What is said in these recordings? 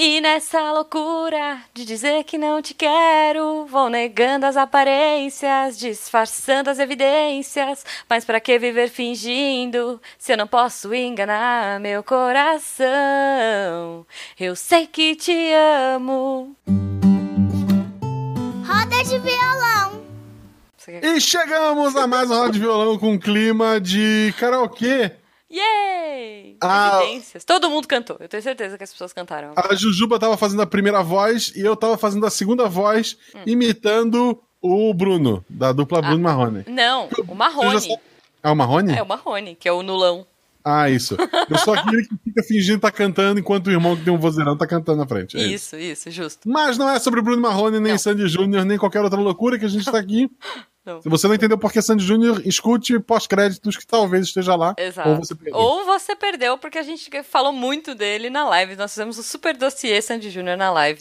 E nessa loucura de dizer que não te quero, vou negando as aparências, disfarçando as evidências. Mas para que viver fingindo se eu não posso enganar meu coração? Eu sei que te amo. Roda de violão. E chegamos a mais uma roda de violão com clima de karaokê. Yay! Ah. Evidências. Todo mundo cantou. Eu tenho certeza que as pessoas cantaram. A Jujuba tava fazendo a primeira voz e eu tava fazendo a segunda voz, imitando o Bruno, da dupla Bruno Marrone. Não, o Marrone. Ah, o Marrone? É o Marrone, que é o nulão. Ah, isso. Eu sou aquele que fica fingindo tá cantando enquanto o irmão que tem um vozeirão tá cantando na frente. É isso. Isso, isso, justo. Mas não é sobre Bruno Marrone, nem Não. Sandy Júnior, nem qualquer outra loucura que a gente tá aqui. Não. Se você não entendeu por que Sandy Júnior, escute pós-créditos que talvez esteja lá. Exato. Ou você perdeu. Ou você perdeu porque a gente falou muito dele na live. Nós fizemos o super dossiê Sandy Júnior na live.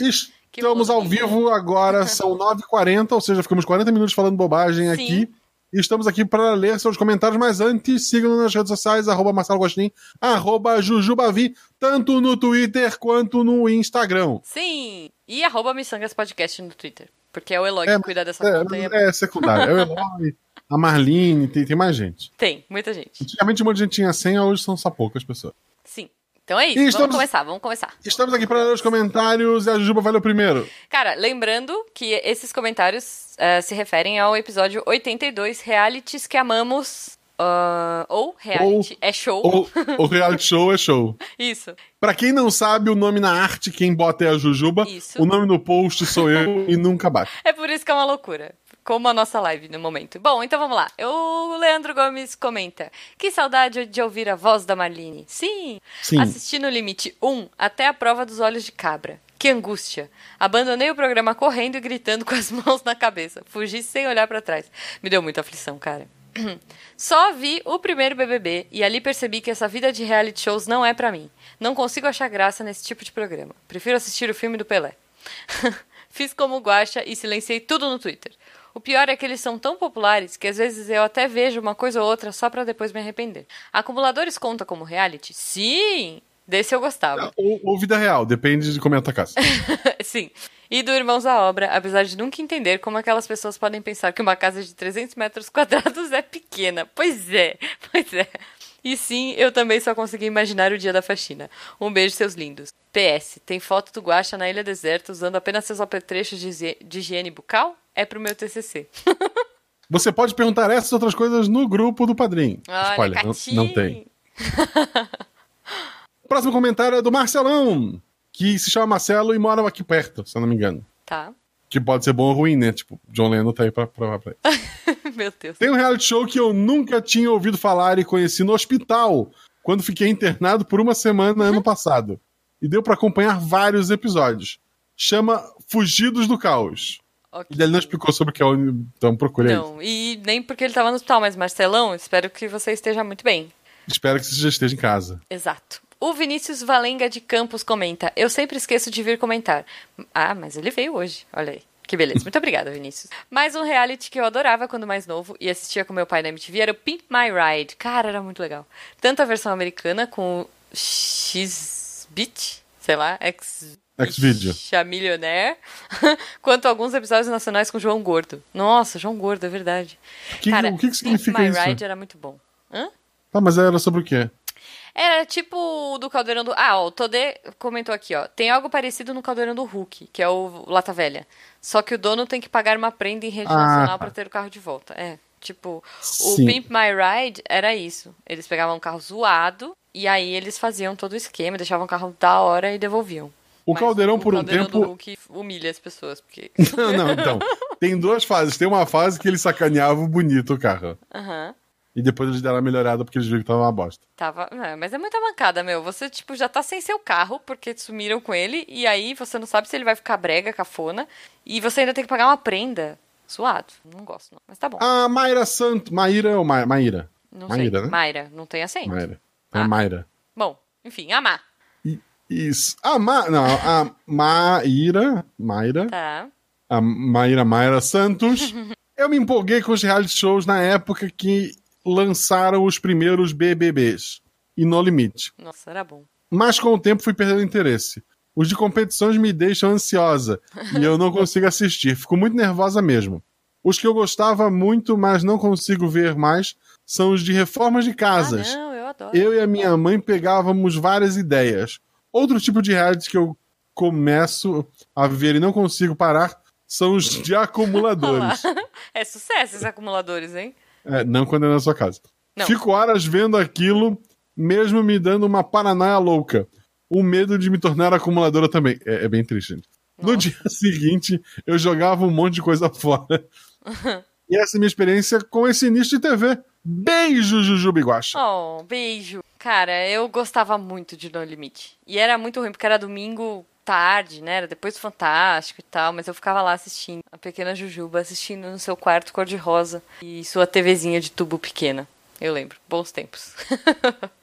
Que Estamos ao vivo agora, são 9h40, ou seja, ficamos 40 minutos falando bobagem Sim. aqui. E estamos aqui para ler seus comentários, mas antes, sigam nas redes sociais, arroba Marcelo Gostin, arroba Jujubavi, tanto no Twitter quanto no Instagram. Sim! E arroba Missangas Podcast no Twitter. Porque é o Eloy É, que cuida dessa conta. e é- É, é secundário. É o Eloy, a Marlene, tem, tem mais gente. Tem, muita gente. Antigamente um monte de gente tinha 100, hoje são só poucas pessoas. Sim. Então é isso. E Vamos estamos- começar, vamos começar. Estamos aqui para ler os comentários e a Jujuba vai ler o primeiro. Cara, lembrando que esses comentários eh, se referem ao episódio 82, Realities que Amamos. Ah, ou Reality é show. O, o reality show é show. Isso. Pra quem não sabe, o nome na arte, quem bota é a Jujuba. Isso. O nome no post sou eu e nunca bate. É por isso que é uma loucura. Como a nossa live no momento. Bom, então vamos lá. O Leandro Gomes comenta: Que saudade de ouvir a voz da Marlene. Sim! Sim. Assisti no limite 1 até a prova dos olhos de cabra. Que angústia! Abandonei o programa correndo e gritando com as mãos na cabeça. Fugi sem olhar pra trás. Me deu muita aflição, cara. Só vi o primeiro BBB e ali percebi que essa vida de reality shows não é pra mim. Não consigo achar graça nesse tipo de programa. Prefiro assistir o filme do Pelé. Fiz como guacha e silenciei tudo no Twitter. O pior é que eles são tão populares que às vezes eu até vejo uma coisa ou outra só pra depois me arrepender. Acumuladores conta como reality? Sim! Desse eu gostava. Ou, ou vida real, depende de como é a tua casa. Sim. E do Irmãos à Obra, apesar de nunca entender como aquelas pessoas podem pensar que uma casa de 300 metros quadrados é pequena. Pois é, pois é. E sim, eu também só consegui imaginar o dia da faxina. Um beijo, seus lindos. PS, tem foto do Guaxa na Ilha Deserta usando apenas seus apetrechos de de higiene bucal? É pro meu TCC. Você pode perguntar essas outras coisas no grupo do padrinho. Olha, Spoiler, não, não tem. O próximo comentário é do Marcelão, que se chama Marcelo e mora aqui perto, se eu não me engano. Tá. Que pode ser bom ou ruim, né? Tipo, John Lennon tá aí pra provar pra ele. Meu Deus. Tem um reality show que eu nunca tinha ouvido falar e conheci no hospital, quando fiquei internado por uma semana ano passado. E deu pra acompanhar vários episódios. Chama Fugidos do Caos. Ok. E ele não explicou sobre o que é, o- então procure aí. Não, e nem porque ele tava no hospital, mas Marcelão, espero que você esteja muito bem. Espero que você já esteja em casa. Exato. O Vinícius Valenga de Campos comenta: Eu sempre esqueço de vir comentar. Ah, mas ele veio hoje. Olha aí. Que beleza. Muito obrigada, Vinícius. Mais um reality que eu adorava quando mais novo e assistia com meu pai na MTV era o Pimp My Ride. Cara, era muito legal. Tanto a versão americana com o X-Bit, sei lá, X. X-Video. Chamilionaire, quanto alguns episódios nacionais com João Gordo. Nossa, João Gordo, é verdade. Que- Cara, o que que significa Pimp My isso? Ride era muito bom. Hã? Tá, mas era sobre o quê? Era tipo o do Caldeirão do. Ah, ó, o Todê comentou aqui, ó. Tem algo parecido no Caldeirão do Hulk, que é o Lata Velha. Só que o dono tem que pagar uma prenda em rede Ah, nacional tá. pra ter o carro de volta. É. Tipo, o Sim. Pimp My Ride era isso. Eles pegavam um carro zoado e aí eles faziam todo o esquema, deixavam o carro da hora e devolviam. O Mas Caldeirão, por um Caldeirão tempo. do Hulk humilha as pessoas, porque. Não, não, então. Tem duas fases. Tem uma fase que ele sacaneava o bonito o carro. Aham. E depois eles deram uma melhorada porque eles viram que tava uma bosta. Tava. é, mas é muita mancada, meu. Você, tipo, já tá sem seu carro, porque sumiram com ele, e aí você não sabe se ele vai ficar brega, cafona, e você ainda tem que pagar uma prenda. Suado. Não gosto, não. Mas tá bom. A Mayra Santo. Maíra ou Ma... Maíra? não Maíra, sei. né? Mayra, não tem acento. Mayra. É Ah. Mayra. Bom, enfim, amar. Isso. A Ma... Não, a Maíra. Mayra. Tá. A Maíra Mayra Santos. Eu me empolguei com os reality shows na época que lançaram os primeiros BBBs. E No Limite. Nossa, era bom. Mas com o tempo fui perdendo interesse. Os de competições me deixam ansiosa e eu não consigo assistir. Fico muito nervosa mesmo. Os que eu gostava muito, mas não consigo ver mais, são os de reformas de casas. Ah, não, eu adoro. Eu e a minha mãe pegávamos várias ideias. Outro tipo de reality que eu começo a ver e não consigo parar são os de acumuladores. É sucesso esses acumuladores, hein? É, não quando é na sua casa. Não. Fico horas vendo aquilo, mesmo me dando uma paranoia louca. O medo de me tornar acumuladora também. É, é bem triste, gente. No Nossa. dia seguinte, eu jogava um monte de coisa fora. e essa é a minha experiência com esse início de TV. Beijo, Jujuba Iguacha. Oh, beijo. Cara, eu gostava muito de No Limite. E era muito ruim, porque era domingo tarde, né? Era depois do Fantástico e tal, mas eu ficava lá assistindo. A pequena Jujuba assistindo no seu quarto cor-de-rosa e sua TVzinha de tubo pequena. Eu lembro. Bons tempos.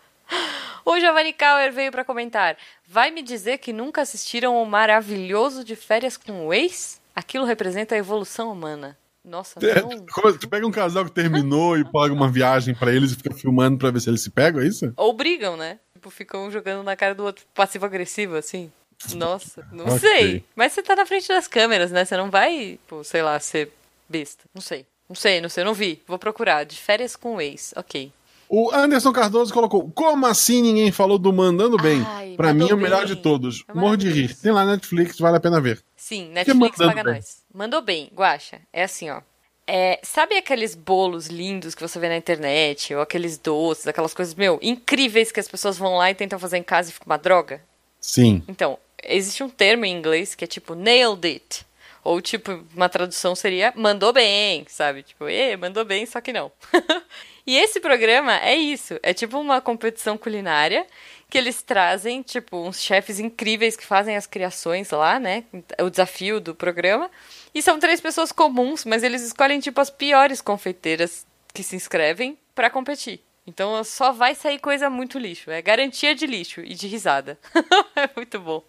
O Giovanni Kauer veio pra comentar. Vai me dizer que nunca assistiram o maravilhoso de férias com o ex? Aquilo representa a evolução humana. Nossa, É, não. como- Tu pega um casal que terminou e paga uma viagem pra eles e fica filmando pra ver se eles se pegam, é isso? Ou brigam, né? Tipo, ficam jogando na cara do outro passivo-agressivo, assim. Nossa, não Ok. sei. Mas você tá na frente das câmeras, né? Você não vai, pô, sei lá, ser besta. Não sei. Não sei, não sei, não vi. Vou procurar. De férias com o ex. Ok. O Anderson Cardoso colocou: Como assim ninguém falou do Mandando Bem? Ai, pra mim é o melhor de todos. É Morro de rir. Tem lá na Netflix, vale a pena ver. Sim, Netflix paga bem? nós. Mandou bem, Guaxa. É assim, ó. É, sabe aqueles bolos lindos que você vê na internet? Ou aqueles doces, aquelas coisas, meu, incríveis que as pessoas vão lá e tentam fazer em casa e fica uma droga? Sim. Então, existe um termo em inglês que é tipo nailed it. Ou tipo, uma tradução seria mandou bem, sabe? Tipo, e mandou bem, só que não. e esse programa é isso. É tipo uma competição culinária que eles trazem, tipo, uns chefes incríveis que fazem as criações lá, né? O desafio do programa. E são três pessoas comuns, mas eles escolhem, tipo, as piores confeiteiras que se inscrevem pra competir. Então só vai sair coisa muito lixo. É garantia de lixo e de risada. é muito bom.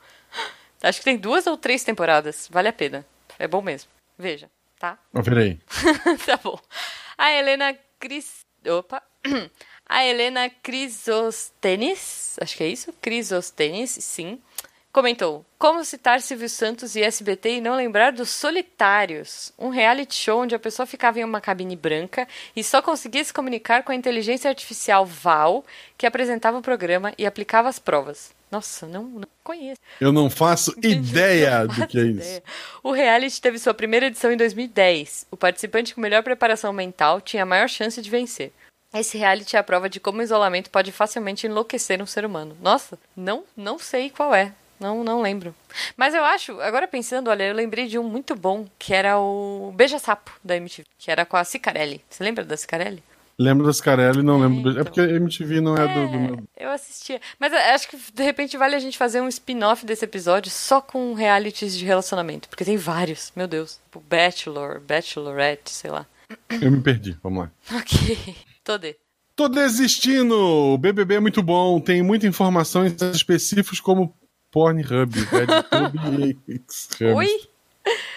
Acho que tem duas ou três temporadas. Vale a pena. É bom mesmo. Veja, tá? Peraí. tá bom. A Helena Cris... Opa. A Helena Crisostenes, acho que é isso? Crisostenes, sim. Comentou: Como citar Silvio Santos e SBT e não lembrar dos Solitários? Um reality show onde a pessoa ficava em uma cabine branca e só conseguia se comunicar com a inteligência artificial Val, que apresentava o programa e aplicava as provas. Nossa, não, não conheço. Eu não faço ideia Não do faço que é isso. O reality teve sua primeira edição em 2010. O participante com melhor preparação mental tinha a maior chance de vencer. Esse reality é a prova de como o isolamento pode facilmente enlouquecer um ser humano. Nossa, não, não sei qual é. Não, não lembro. Mas eu acho, agora pensando, olha, eu lembrei de um muito bom, que era o Beija Sapo da MTV, que era com a Cicarelli. Você lembra da Cicarelli? Lembro das Carelli, não lembro. do- É então. porque a MTV não é, do, do meu. Eu assistia. Mas eu acho que de repente vale a gente fazer um spin-off desse episódio só com realities de relacionamento. Porque tem vários, meu Deus. Tipo Bachelor, Bachelorette, sei lá. Eu me perdi. Vamos lá. Ok. Todê. Tô desistindo! O BBB é muito bom, tem muita informação em sites específicos como Pornhub, RedTube e. Oi?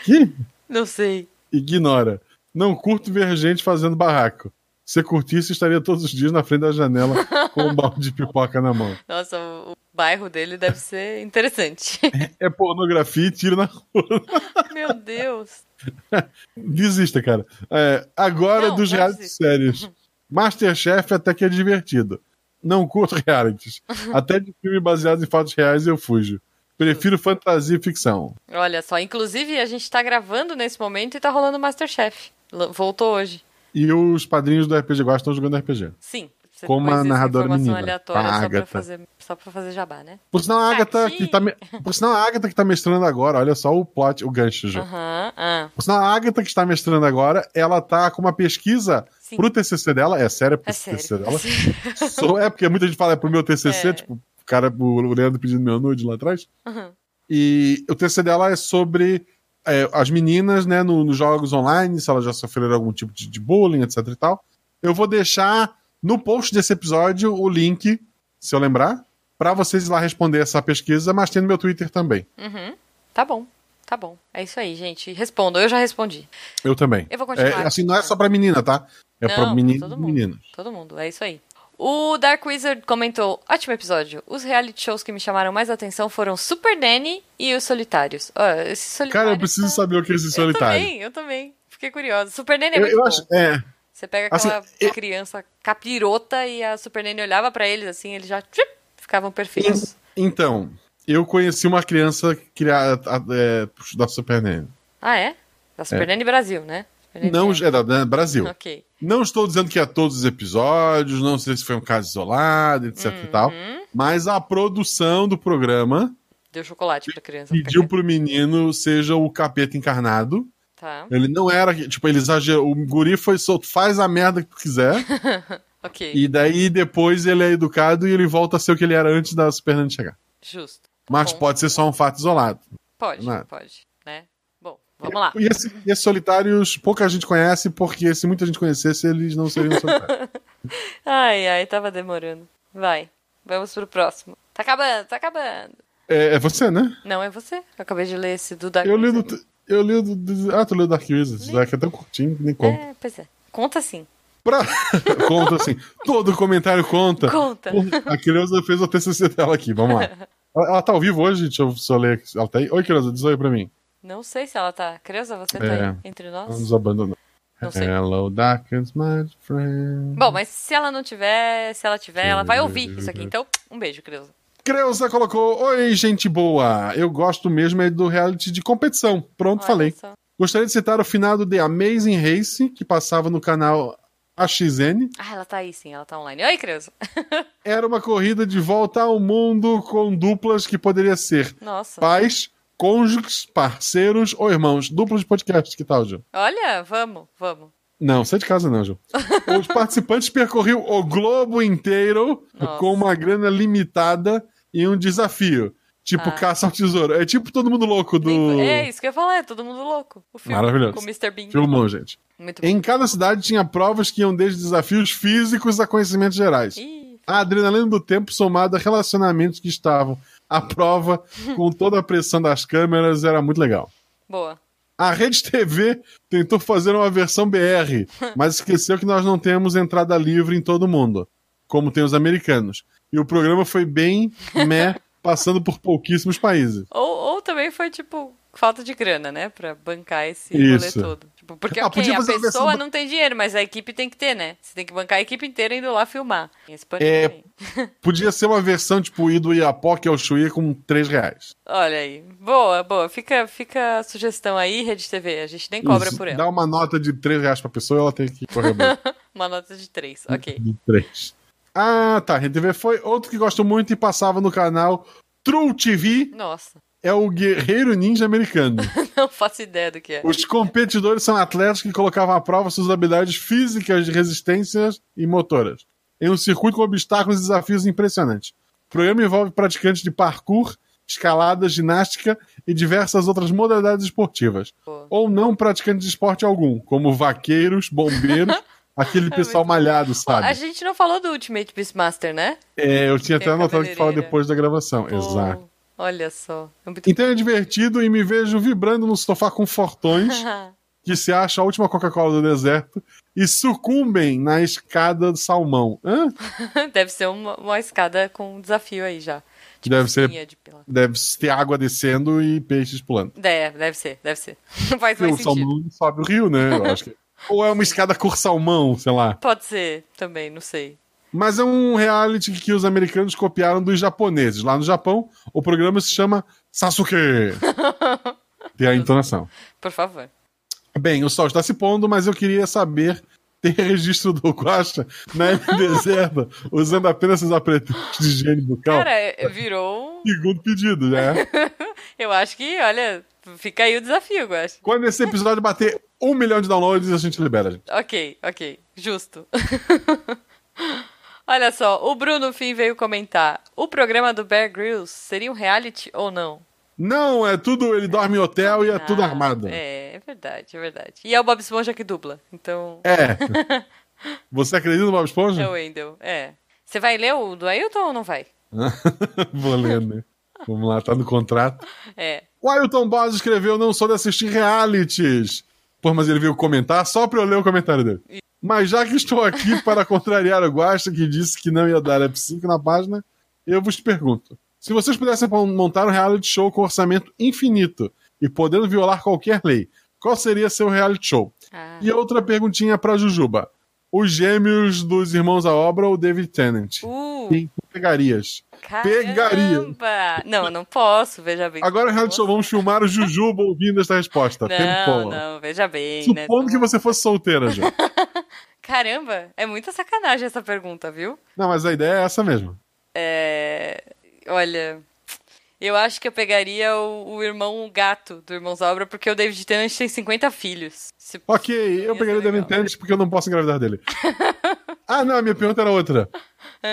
Que? Não sei. Ignora. Não curto ver gente fazendo barraco. Se curtisse, estaria todos os dias na frente da janela com um balde de pipoca na mão. Nossa, o, bairro dele deve ser interessante. É pornografia e tiro na rua. Meu Deus. Desista, cara. É, agora Não, dos desisto. sérios. Masterchef até que é divertido. Não curto realities. Até de filme baseado em fatos reais eu fujo. Prefiro fantasia e ficção. Olha só, inclusive a gente tá gravando nesse momento e tá rolando Masterchef. Voltou hoje. E os padrinhos do RPG Gosta estão jogando RPG. Sim. Você Como a narradora menina, aleatória a só pra, Agatha. fazer, só pra fazer jabá, né? Por sinal, a Agatha Aqui. que tá, me- por sinal, a Agatha que tá mestrando agora, olha só o plot, o gancho já. Aham, ah, Por sinal, a Agatha que está mestrando agora, ela tá com uma pesquisa Sim. pro TCC dela, é sério, pro é sério. TCC dela. Sou- é, porque muita gente fala é pro meu TCC, É. tipo, o cara, o Leandro pedindo meu nude lá atrás. Aham. E o TCC dela é sobre é, as meninas, né, no- nos jogos online, se elas já sofreram algum tipo de, de bullying, etc e tal. Eu vou deixar no post desse episódio o link, se eu lembrar, pra vocês ir lá responder essa pesquisa, mas tem no meu Twitter também. Uhum. Tá bom, tá bom. É isso aí, gente. Respondam, eu já respondi. Eu também. Eu vou continuar. É, assim, não é só pra menina, tá? É pra Não, meninos todo e mundo. meninas. Todo mundo, é isso aí. O Dark Wizard comentou: ótimo episódio. Os reality shows que me chamaram mais atenção foram Super Nanny e Os Solitários. Ó, esses solitários. Cara, eu preciso tá- saber o que é esse Eu solitário. também, eu também. Fiquei curiosa. Super Nanny é Eu, muito eu bom. acho. É. Você pega Assim, aquela eu- criança capirota e a Super Nanny olhava pra eles assim, eles já tchup, ficavam perfeitos. Então, eu conheci uma criança criada é, da Super Nanny. Ah, é? Da Super É. Nanny Brasil, né? Não, é. da, da Brasil. Ok. Não estou dizendo que é todos os episódios, não sei se foi um caso isolado, etc e tal. Uhum. Mas a produção do programa Deu chocolate pra criança. pediu pro menino seja o capeta encarnado. Tá. Ele não era, tipo, ele exagerou. O guri foi solto, faz a merda que tu quiser. Ok. e daí depois ele é educado e ele volta a ser o que ele era antes da Super Nintendo chegar. Justo. Tá Mas bom. pode ser só um fato isolado. Pode, é? pode. Né? Bom, vamos lá. E, esse, esses solitários, pouca gente conhece, porque se muita gente conhecesse, eles não seriam solitários. Ai, ai, tava demorando. Vai. Vamos pro próximo. Tá acabando, tá acabando. é, é você, né? Não, é você. Eu acabei de ler esse do Dark Eu li Wizard. Eu li do. do- ah, tu leu Dark Wizards. É que é tão curtinho nem conta. É, pois é. Conta sim. Pra... conta assim. Todo comentário conta. Conta. A criança fez o TCC dela aqui, vamos lá. Ela, ela tá ao vivo hoje? Deixa eu só ler. Ela tá aí? Oi, criança, diz oi pra mim. Não sei se ela tá. Creuza, você tá É. aí entre Ela nós? nos abandonou. Não sei. Hello, darkness, my friend. Bom, mas se ela não tiver, se ela tiver, ela vai ouvir isso aqui. Então, um beijo, Creuza. Creuza colocou: Oi, gente boa. Eu gosto mesmo é do reality de competição. Pronto, Olha falei. só. Gostaria de citar o final do The Amazing Race, que passava no canal AXN. Ah, ela tá aí sim, ela tá online. Oi, Creuza. Era uma corrida de volta ao mundo com duplas que poderia ser Nossa. pais, cônjuges, parceiros ou irmãos. Duplas de podcast, que tal, Gil? Olha, vamos, vamos. Não, sai de casa não, Gil. Os participantes percorriam o globo inteiro Nossa. com uma grana limitada e um desafio. Tipo, Ah. caça ao tesouro. É tipo todo mundo louco do. É isso que eu ia falar, é todo mundo louco. O filme Maravilhoso. com o Mr. Bean. Filmão, gente. Muito bom. Em cada cidade tinha provas que iam desde desafios físicos a conhecimentos gerais. Ih, A adrenalina do tempo somada a relacionamentos que estavam à prova com toda a pressão das câmeras era muito legal. boa. A Rede TV tentou fazer uma versão BR, mas esqueceu que nós não temos entrada livre em todo mundo, como tem os americanos. E o programa foi bem meh, passando por pouquíssimos países. Ou, ou também foi, tipo, falta de grana, né? Pra bancar esse Isso. rolê todo. Tipo, porque, Ah, ok, podia a pessoa não tem dinheiro, mas a equipe tem que ter, né? Você tem que bancar a equipe inteira indo lá filmar. É. Podia ser uma versão tipo ir do Iapoque ao Chuí com 3 reais. Olha aí. Boa, boa. Fica, fica a sugestão aí, Rede TV. A gente nem cobra Isso, por ela. Dá uma nota de 3 reais pra pessoa ela tem que correr bem. Uma nota de três. Ok. de 3. Ah, tá. Rede TV foi outro que gosto muito e passava no canal True TV. Nossa. É o Guerreiro Ninja Americano. Não faço ideia do que é. Os competidores são atletas que colocavam à prova suas habilidades físicas, de resistências e motoras. Em um circuito com obstáculos e desafios impressionantes. O programa envolve praticantes de parkour, escalada, ginástica e diversas outras modalidades esportivas. Pô. Ou não praticantes de esporte algum, como vaqueiros, bombeiros, aquele pessoal muito malhado, A sabe? gente não falou do Ultimate Beastmaster, né? É, eu tinha Tem até a anotado que fala depois da gravação. Pô, Exato. Olha só. É muito... Então é divertido e me vejo vibrando no sofá com fortões que se acha a última Coca-Cola do deserto e sucumbem na escada do salmão. Hã? Deve ser uma, uma escada com um desafio aí já. Tipo Deve ser- de. Deve ter água descendo e peixes pulando. Deve, deve ser, deve ser. Não faz Porque mais o sentido. salmão sobe o rio, né? Eu acho que... Ou é uma escada cor salmão, sei lá. Pode ser também, não sei. Mas é um reality que os americanos copiaram dos japoneses. Lá no Japão, o programa se chama Sasuke. Tem a entonação. Por favor. Bem, o sol está se pondo, mas eu queria saber ter registro do Guacha na deserta usando apenas seus apretextos de higiene bucal. Cara, é- virou um... Segundo pedido, né? Eu acho que, olha, fica aí o desafio, eu acho. Quando esse episódio bater um milhão de downloads, a gente libera, gente. Ok, ok. Justo. Olha só, o Bruno Fim veio comentar. O programa do Bear Grylls seria um reality ou não? Não, é tudo, ele dorme em hotel e é tudo Ah, armado. É, é verdade, é verdade. E é o Bob Esponja que dubla. Então, É. Você acredita no Bob Esponja? é o. É. Você vai ler o do Ailton ou não vai? Vou ler, né? Vamos lá, tá no contrato. É. O Ailton Boss escreveu: Não sou de assistir realities. Pô, mas ele veio comentar só pra eu ler o comentário dele. Mas já que estou aqui para contrariar o Guasta, que disse que não ia dar F5 na página, eu vos pergunto: se vocês pudessem montar um reality show com orçamento infinito e podendo violar qualquer lei, qual seria seu reality show? Ah. E outra perguntinha para Jujuba: os gêmeos dos irmãos à obra ou David Tennant? Uh, tu pegarias? Pegaria. caramba! Não, eu não posso, veja bem. Agora, reality show, vamos filmar o Jujuba ouvindo esta resposta. Não, Tempo. não, veja bem, né? Supondo que você fosse solteira já. Caramba, é muita sacanagem essa pergunta, viu? Não, mas a ideia é essa mesmo. É... Olha, eu acho que eu pegaria o, o irmão gato do Irmãos Obra, porque o David Tennant tem 50 filhos. Se- Ok, eu Ia pegaria o David. Tennant porque eu não posso engravidar dele. ah, não, a minha pergunta era outra.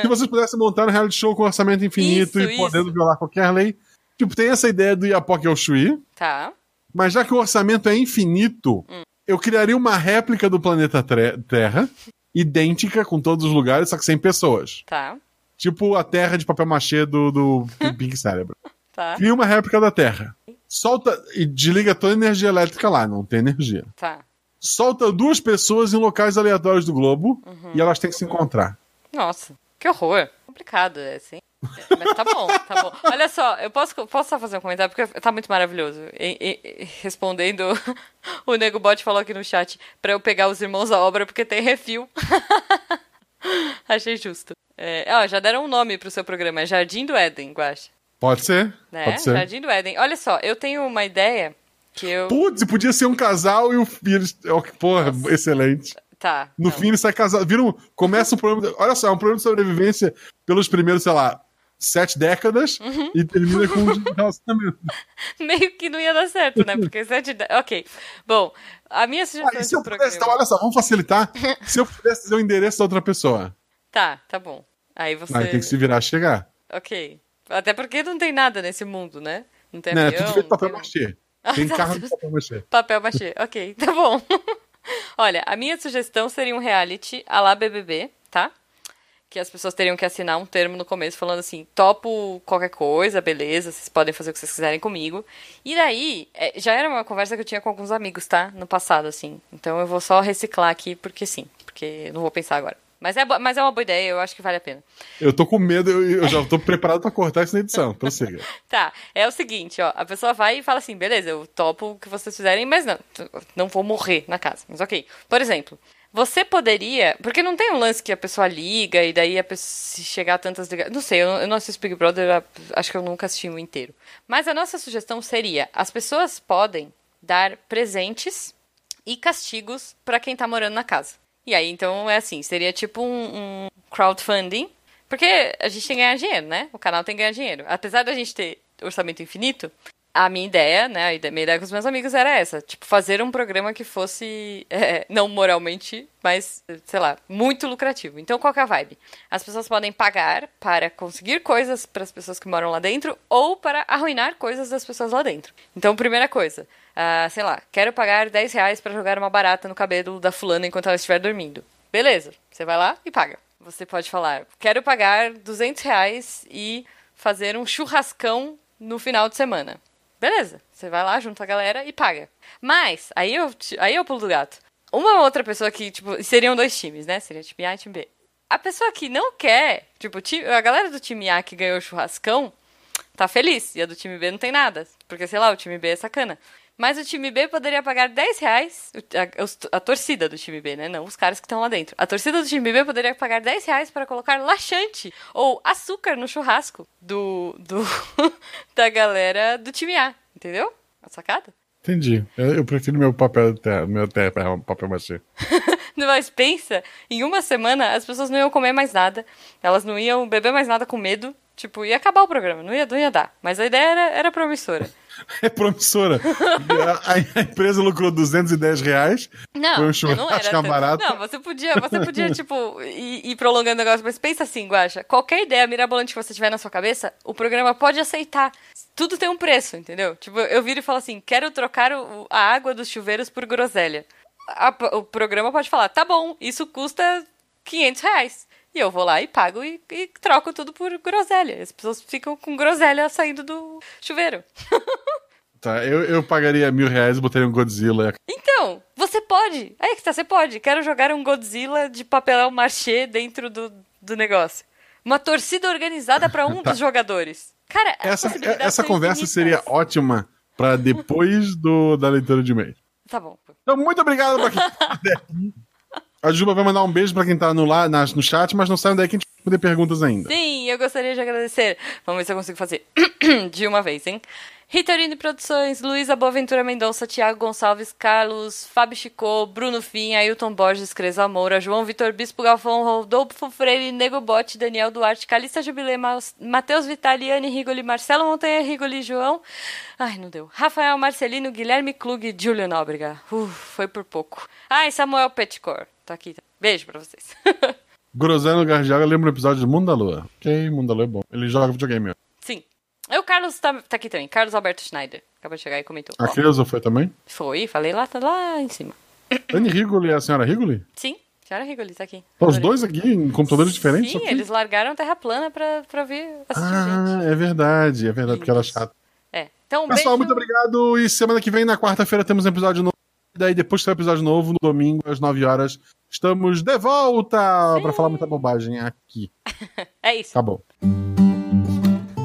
Se vocês pudessem montar um reality show com orçamento infinito É. Isso, e podendo isso. violar qualquer lei, tipo, tem essa ideia do Iapoque ao Shui, Tá. mas já que o orçamento é infinito, Hum. eu criaria uma réplica do planeta Terra, idêntica com todos os lugares, só que sem pessoas. Tá. Tipo a Terra de papel machê do, do Pink Cérebro. Tá. Cria uma réplica da Terra. Solta e desliga toda a energia elétrica lá, não tem energia. Tá. Solta duas pessoas em locais aleatórios do globo Uhum. e elas têm que se encontrar. Nossa, que horror. Complicado, é assim. Mas tá bom, tá bom. Olha só, eu posso, posso só fazer um comentário, porque tá muito maravilhoso. E- e- respondendo, o Nego Bot falou aqui no chat pra eu pegar os irmãos à obra, porque tem refil. Achei justo. É, ó, já deram um nome pro seu programa, Jardim do Éden, Guaxa. Pode ser? Né? Pode ser. Jardim do Éden. Olha só, eu tenho uma ideia que eu. Putz, podia ser um casal e o filho. Porra, excelente. Tá. No não. fim, ele sai casado. Vira um, começa um programa. de- Olha só, é um programa de sobrevivência pelos primeiros, sei lá, sete décadas Uhum. e termina com um relacionamento. Meio que não ia dar certo, né? Porque sete. de- Ok. Bom, a minha sugestão Ah, se eu de pudesse, então, olha só, vamos facilitar. se eu pudesse dizer o endereço da outra pessoa, Tá, tá bom. Aí você. aí tem que se virar a chegar. Ok. Até porque não tem nada nesse mundo, né? Não tem né? avião, Tudo feito de não papel tem- machê. Ah, Tem tá. carro de papel machê. Papel machê. Ok, tá bom. Olha, a minha sugestão seria um reality à la BBB, tá? Que as pessoas teriam que assinar um termo no começo falando assim: topo qualquer coisa, beleza, vocês podem fazer o que vocês quiserem comigo. E daí, é, já era uma conversa que eu tinha com alguns amigos, tá? No passado, assim. Então eu vou só reciclar aqui porque sim, porque não vou pensar agora. Mas é, mas é uma boa ideia, eu acho que vale a pena. Eu tô com medo, eu, eu já tô preparado pra cortar isso na edição. Prossiga. Tá, é o seguinte, ó. A pessoa vai e fala assim, beleza, eu topo o que vocês fizerem, mas não, não vou morrer na casa. Mas ok. Por exemplo, você poderia. Porque não tem um lance que a pessoa liga e daí a pessoa, se chegar a tantas ligações. Não sei, eu, não- eu não assisto Big Brother, acho que eu nunca assisti um inteiro. Mas a nossa sugestão seria: as pessoas podem dar presentes e castigos pra quem tá morando na casa. E aí, então, é assim, seria tipo um, um crowdfunding, porque a gente tem que ganhar dinheiro, né? O canal tem que ganhar dinheiro. Apesar da gente ter orçamento infinito, a minha ideia, né, a ide- minha ideia com os meus amigos era essa, tipo, fazer um programa que fosse, é, não moralmente, mas, sei lá, muito lucrativo. Então, qual é a vibe? As pessoas podem pagar para conseguir coisas para as pessoas que moram lá dentro ou para arruinar coisas das pessoas lá dentro. Então, primeira coisa, ah, sei lá, quero pagar 10 reais para jogar uma barata no cabelo da fulana enquanto ela estiver dormindo. Beleza, você vai lá e paga. Você pode falar, quero pagar 200 reais e fazer um churrascão no final de semana. Beleza, você vai lá, junta a galera e paga. Mas, aí eu, aí eu pulo do gato. Uma outra pessoa que, tipo, seriam dois times, né? Seria time A e time B. A pessoa que não quer, tipo, a galera do time A que ganhou o churrascão tá feliz. E a do time B não tem nada. Porque, sei lá, o time B é sacana. Mas o time B poderia pagar 10 reais. A, os- a torcida do time B, né? Não os caras que estão lá dentro. A torcida do time B poderia pagar 10 reais para colocar laxante ou açúcar no churrasco do, do da galera do time A. Entendeu? A sacada? Entendi. Eu, eu prefiro meu papel terra, meu terra, papel machê. Mas pensa, em uma semana as pessoas não iam comer mais nada, elas não iam beber mais nada com medo, tipo, ia acabar o programa, não ia, não ia dar. Mas a ideia era, era promissora. É promissora. a, a empresa lucrou 210 reais. Não, Foi um churrasco não barato. Não, você podia, você podia tipo, ir, ir prolongando o negócio, mas pensa assim, Guaxa, qualquer ideia mirabolante que você tiver na sua cabeça, o programa pode aceitar. Tudo tem um preço, entendeu? Tipo, eu viro e falo assim, quero trocar o- a água dos chuveiros por groselha. A- o programa pode falar, tá bom, isso custa 500 reais. E eu vou lá e pago e, e troco tudo por groselha. As pessoas ficam com groselha saindo do chuveiro. Tá, eu, eu pagaria mil reais e botaria um Godzilla. Então, você pode. Aí que tá, você pode. Quero jogar um Godzilla de papelão machê dentro do, do negócio. Uma torcida organizada pra um Tá. dos jogadores. Cara, Essa, possibilidades essa conversa infinitas. seria ótima pra depois do, da leitura de e-mail. Tá bom. Então, muito obrigado pra quem tá. A Juba vai mandar um beijo pra quem tá no, lá, nas- no chat, mas não saiam daí que a gente vai poder perguntas ainda. Sim, eu gostaria de agradecer. Vamos ver se eu consigo fazer de uma vez, hein? Ritorine Produções, Luísa Boaventura Mendonça, Tiago Gonçalves, Carlos, Fábio Chicô, Bruno Fim, Ailton Borges, Cresa Moura, João Vitor Bispo Galvão, Rodolfo Freire, Nego Bote, Daniel Duarte, Calista Jubilê, Ma- Matheus Vitaliane Rigoli, Marcelo Montanha Rigoli, João. Ai, não deu. Rafael Marcelino, Guilherme Klug Júlio Nóbrega. Uf, foi por pouco. Ai, Samuel Petcor. Tá aqui. Beijo pra vocês. Grosano Gardiaga lembra um episódio de Mundo da Lua. Ok, Mundo da Lua é bom. Ele joga videogame. Sim. E o Carlos tá, tá aqui também. Carlos Alberto Schneider. Acabou de chegar e comentou. A Creuza foi também? foi, falei lá, tá lá em cima. Anne Rigoli e a senhora Rigoli? Sim, senhora Rigoli tá aqui. Estão os dois aqui em computadores diferentes? Sim, eles largaram a Terra plana pra, pra vir assistir a Ah, gente. é verdade, é verdade, porque ela é chata. É. Então, um Pessoal, beijo. muito obrigado. E semana que vem, na quarta-feira, temos um episódio novo. E daí, depois tem um episódio novo, no domingo, às 9 horas, estamos de volta pra falar muita bobagem aqui. É isso. Tá bom.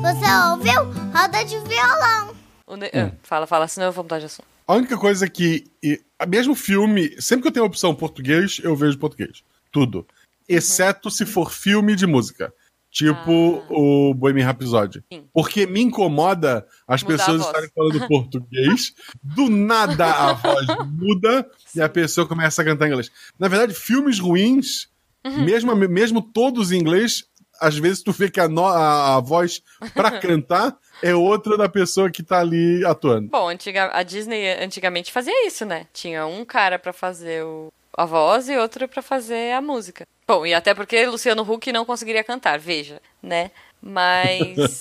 Você ouviu? Roda de violão. Ah, fala, fala, senão eu vou mudar de assunto. A única coisa que. E, mesmo filme, sempre que eu tenho a opção português, eu vejo português. Tudo. Exceto se for filme de música. Tipo o Bohemian Rhapsody. Sim. Porque me incomoda as Mudar pessoas estarem falando português, do nada a voz muda e a pessoa começa a cantar em inglês. Na verdade, filmes ruins, Uhum. mesmo, mesmo todos em inglês, às vezes tu vê que a, no- a- a voz pra cantar é outra da pessoa que tá ali atuando. Bom, antiga, a Disney antigamente fazia isso, né? Tinha um cara pra fazer o, a voz e outro pra fazer a música. Bom, e até porque Luciano Huck não conseguiria cantar, veja, né? Mas.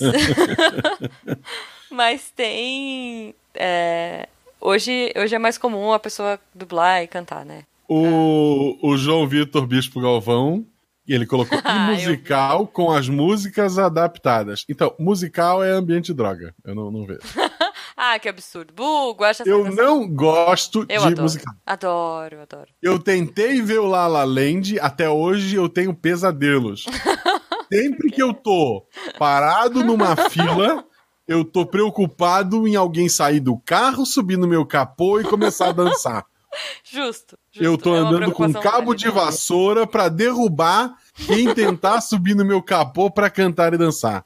Mas tem. é, Hoje, hoje é mais comum a pessoa dublar e cantar, né? O, o João Vitor Bispo Galvão, ele colocou e musical com as músicas adaptadas. Então, musical é ambiente droga. Eu não, não vejo. Ah, que absurdo. Bugo, acha Eu não gosto Eu de adoro. musical. Adoro, adoro. Eu tentei ver o La La Land, até hoje eu tenho pesadelos. Sempre que eu tô parado numa fila, eu tô preocupado em alguém sair do carro, subir no meu capô e começar a dançar. Justo. justo. Eu tô É andando com um cabo de vassoura pra derrubar quem tentar subir no meu capô pra cantar e dançar.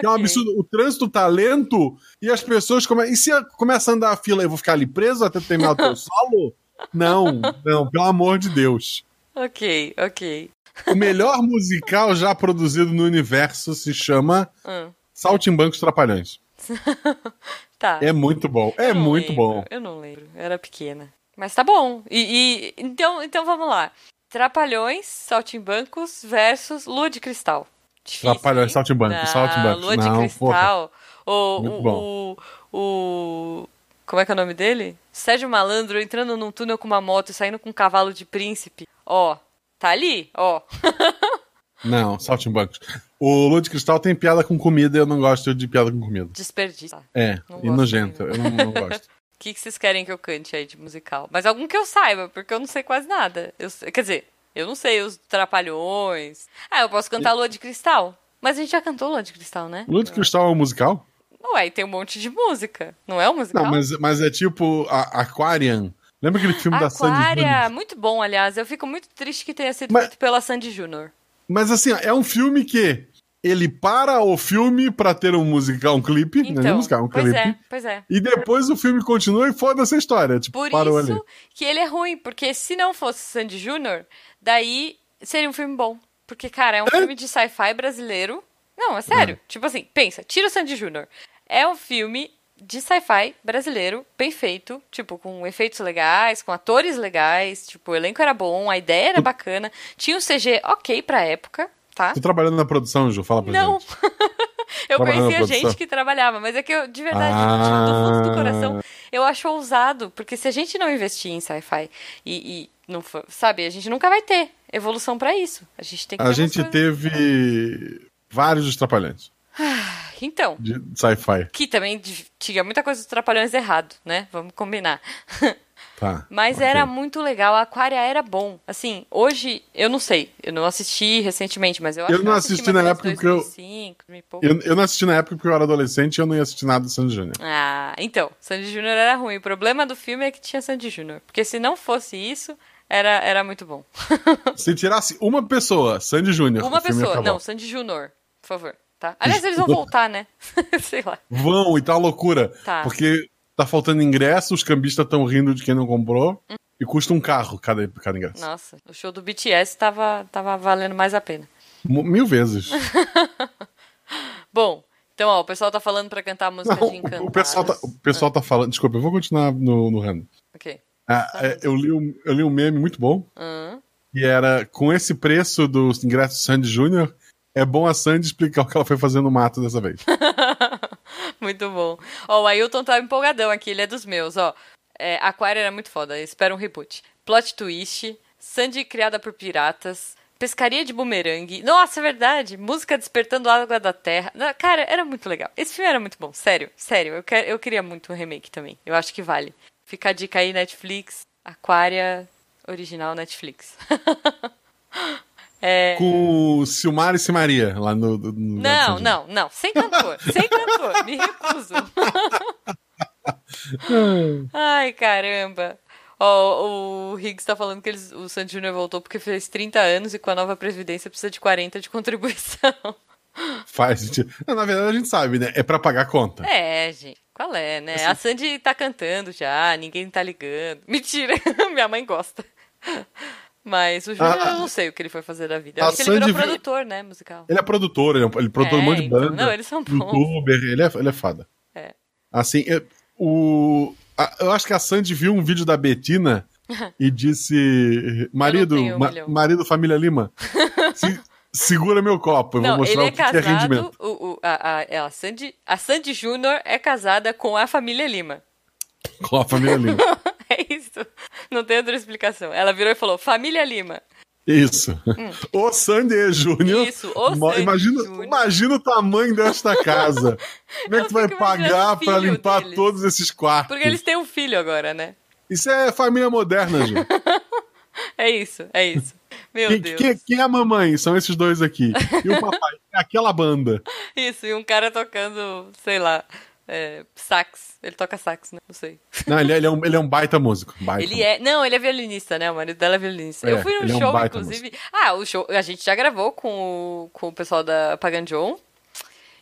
Que é um absurdo. O trânsito tá lento e as pessoas começam. E se começa a andar a fila, eu vou ficar ali preso até terminar o teu solo? Não, não, pelo amor de Deus. Ok, ok. O melhor musical já produzido no universo se chama Hum, Saltimbancos Trapalhões. tá. É muito bom. É muito lembro, bom. Eu não lembro. Eu era pequena. Mas tá bom. E, e- então, então vamos lá. Trapalhões, Saltimbancos versus Lua de Cristal. Difícil, Trapalhões, hein? Saltimbancos, Saltimbancos. Lua de Não, Cristal. O, o, o, Como é que é o nome dele? Sérgio Malandro entrando num túnel com uma moto e saindo com um cavalo de príncipe. Ó, tá ali? Ó. Não, Saltimbancos. O Lua de Cristal tem piada com comida e eu não gosto de piada com comida. Desperdício. É, Não e nojento. Eu não, não gosto. que, que vocês querem que eu cante aí de musical? Mas algum que eu saiba, porque eu não sei quase nada. Eu, quer dizer, eu não sei os Trapalhões. Ah, eu posso cantar Lua de Cristal. Mas a gente já cantou Lua de Cristal, né? Lua de Cristal é um musical? Ué, tem um monte de música. Não é um musical? Não, mas, mas é tipo a, Aquarian. Lembra aquele filme da Sandy Júnior? muito bom, aliás. Eu fico muito triste que tenha sido Mas- feito pela Sandy Júnior. Mas assim, é um filme que ele para o filme pra ter um musical, um clipe, não é nem Então, musical, um pois clipe. é, pois é. E depois o filme continua e foda-se a história. Tipo, Por parou isso ali. que ele é ruim, porque se não fosse Sandy Júnior, daí seria um filme bom. Porque, cara, é um filme de sci-fi brasileiro. Não, é sério. Tipo assim, pensa, tira o Sandy Júnior. É um filme de sci-fi brasileiro, bem feito, tipo, com efeitos legais, com atores legais, tipo, o elenco era bom, a ideia era bacana, tinha um CG ok pra época, tá? Tu trabalhando na produção, Ju, fala pra Não. gente. eu conhecia gente que trabalhava, mas é que eu, de verdade, Ah. do fundo do coração, eu acho ousado, porque se a gente não investir em sci-fi e, e não for, sabe, a gente nunca vai ter evolução pra isso. A gente tem que A gente teve vários dos Trapalhões Então, de sci-fi. que também tinha muita coisa dos trapalhões errado, né? Vamos combinar. Tá. Mas ok. era muito legal, a Aquária era bom. Assim, hoje, eu não sei, eu não assisti recentemente, mas eu acho Eu que não eu assisti mais na época porque eu- 2005, 2000 e pouco. Eu, eu não assisti na época porque eu era adolescente e eu não ia assistir nada do Sandy Júnior. Ah, então, Sandy Júnior era ruim. O problema do filme é que tinha Sandy Júnior. Porque se não fosse isso, era, era muito bom. Se tirasse uma pessoa, Sandy Júnior. Uma pessoa, não. Sandy Júnior, por favor, tá? Aliás, eles vão voltar, né? Sei lá. Vão e tá loucura. Tá. Porque tá faltando ingresso, os cambistas estão rindo de quem não comprou. E custa um carro cada, cada ingresso. Nossa, o show do BTS tava, tava valendo mais a pena. M- Mil vezes. Bom, então, ó, o pessoal tá falando pra cantar a música Não, de Encantados. o, pessoal tá, o pessoal tá falando. Desculpa, eu vou continuar no, no random. Ok. Ah, é, eu, li um, eu li um meme muito bom. Hum. E era com esse preço do ingresso de Sandy Júnior, é bom a Sandy explicar o que ela foi fazer no mato dessa vez. Muito bom. Ó, o Ailton tá empolgadão aqui, ele é dos meus, ó. É, Aquário era muito foda, espera um reboot. Plot twist, Sandy criada por piratas, pescaria de bumerangue. Nossa, é verdade, música despertando a água da terra. Cara, era muito legal. Esse filme era muito bom, sério, sério. Eu, eu queria muito um remake também. Eu acho que vale. Fica a dica aí, Netflix. Aquária original Netflix. é... Com o Silmar e Simaria lá no. no Não, não, não. Sem cantor. sem cantor. Me recuso. Ai, caramba. Ó, o Higgs tá falando que eles, o Sandy Júnior voltou porque fez 30 anos e com a nova Previdência precisa de 40 de contribuição. Faz sentido. Na verdade a gente sabe, né? É pra pagar a conta. É, gente. Qual é, né? A Sandy tá cantando já, ninguém tá ligando. Mentira, minha mãe gosta. Mas o Júnior Ah, eu não sei o que ele foi fazer da vida. Eu acho que ele virou produtor, né, musical. Ele é produtor, ele é, ele é produtor de um monte de então, banda. não, eles são bons. Youtuber, ele é, ele é foda. É. Assim, é, o, a- eu acho que a Sandy viu um vídeo da Betina e disse: Marido, um ma- milhão." marido, família Lima, se- segura meu copo, eu vou Não, mostrar ele é o que, que é rendimento. O, o, a, a, é a Sandy, a Sandy Júnior é casada com a família Lima. Com a família Lima. É isso. Não tem outra explicação. Ela virou e falou: Família Lima. Isso. O Sandy Júnior. Hum. Isso, o Sandy imagina, Júnior. imagina o tamanho desta casa. Como é que tu vai pagar filho limpar deles. todos esses quartos? Porque eles têm um filho agora, né? Isso é família moderna, gente. É isso, é isso. Meu Quem, Deus. quem- quem é a mamãe? São esses dois aqui. E o papai? É aquela banda. Isso, e um cara tocando, sei lá, é, sax. Ele toca sax, né? Não sei. Não, ele, é- ele é, um, ele é um baita músico. Baita. Ele é. Não, ele é violinista, né? O marido dela é violinista. É, eu fui ele no é um show, inclusive. Ah, o show. A gente já gravou com o, com o pessoal da Pagan John.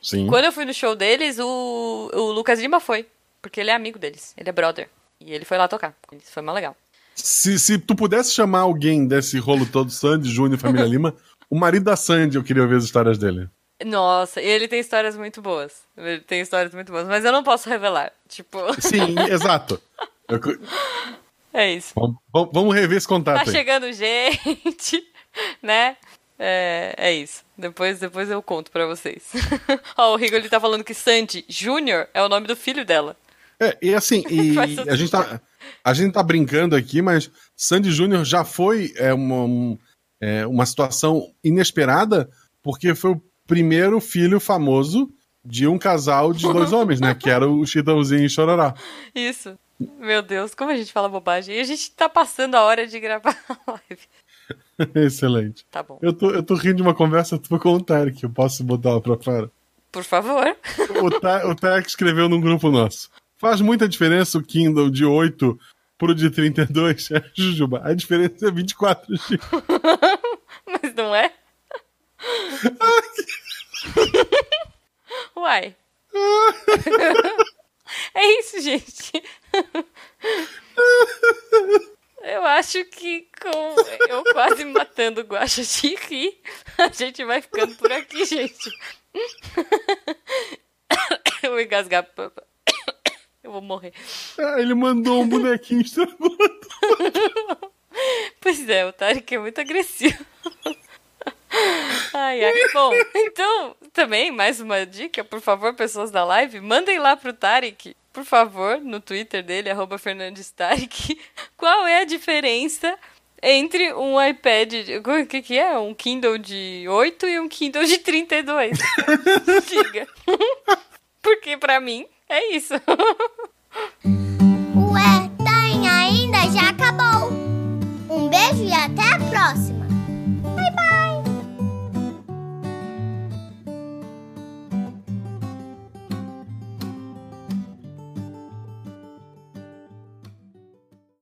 Sim. Quando eu fui no show deles, o, o Lucas Lima foi. Porque ele é amigo deles. Ele é brother. E ele foi lá tocar. Isso foi mó legal. Se, se tu pudesse chamar alguém desse rolo todo, Sandy, Júnior e Família Lima, o marido da Sandy, eu queria ouvir as histórias dele. Nossa, e ele tem histórias muito boas. Ele tem histórias muito boas, mas eu não posso revelar. Tipo, Sim, exato. Eu- é isso. vamos, vamos- rever esse contato Tá aí. chegando gente, né? É, é isso. Depois, depois eu conto pra vocês. Ó, o Rigo ele tá falando que Sandy Júnior é o nome do filho dela. É, e assim, e a, gente tá, a gente tá brincando aqui, mas Sandy Júnior já foi é, uma, um- é, uma situação inesperada, porque foi o primeiro filho famoso de um casal de dois homens, né? Que era o Chitãozinho e Chororó. Isso. Meu Deus, como a gente fala bobagem. E a gente tá passando a hora de gravar a live. Excelente. Tá bom. Eu tô, eu tô rindo de uma conversa tua com o Tarek, eu posso botar ela pra fora. Por favor. O, Ta, o Tarek escreveu num grupo nosso. Faz muita diferença o Kindle de 8 pro de 32? É, Jujuba, a diferença é 24 GB. Mas não é? Uai. é isso, gente. Eu acho que com eu quase matando o Guaxa de rir, a gente vai ficando por aqui, gente. Eu vou engasgar. Eu vou morrer. Ah, ele mandou um bonequinho. Pois é, o Tarek é muito agressivo. Ai, ai. Bom, então, também, mais uma dica, por favor, pessoas da live, mandem lá pro Tarek, por favor, no Twitter dele, arroba Fernandes Tarek, qual é a diferença entre um iPad, o que que é? Um Kindle de 8 e um Kindle de 32. Diga. Porque para mim é isso. Ué, tá ainda já acabou. Um beijo e até a próxima.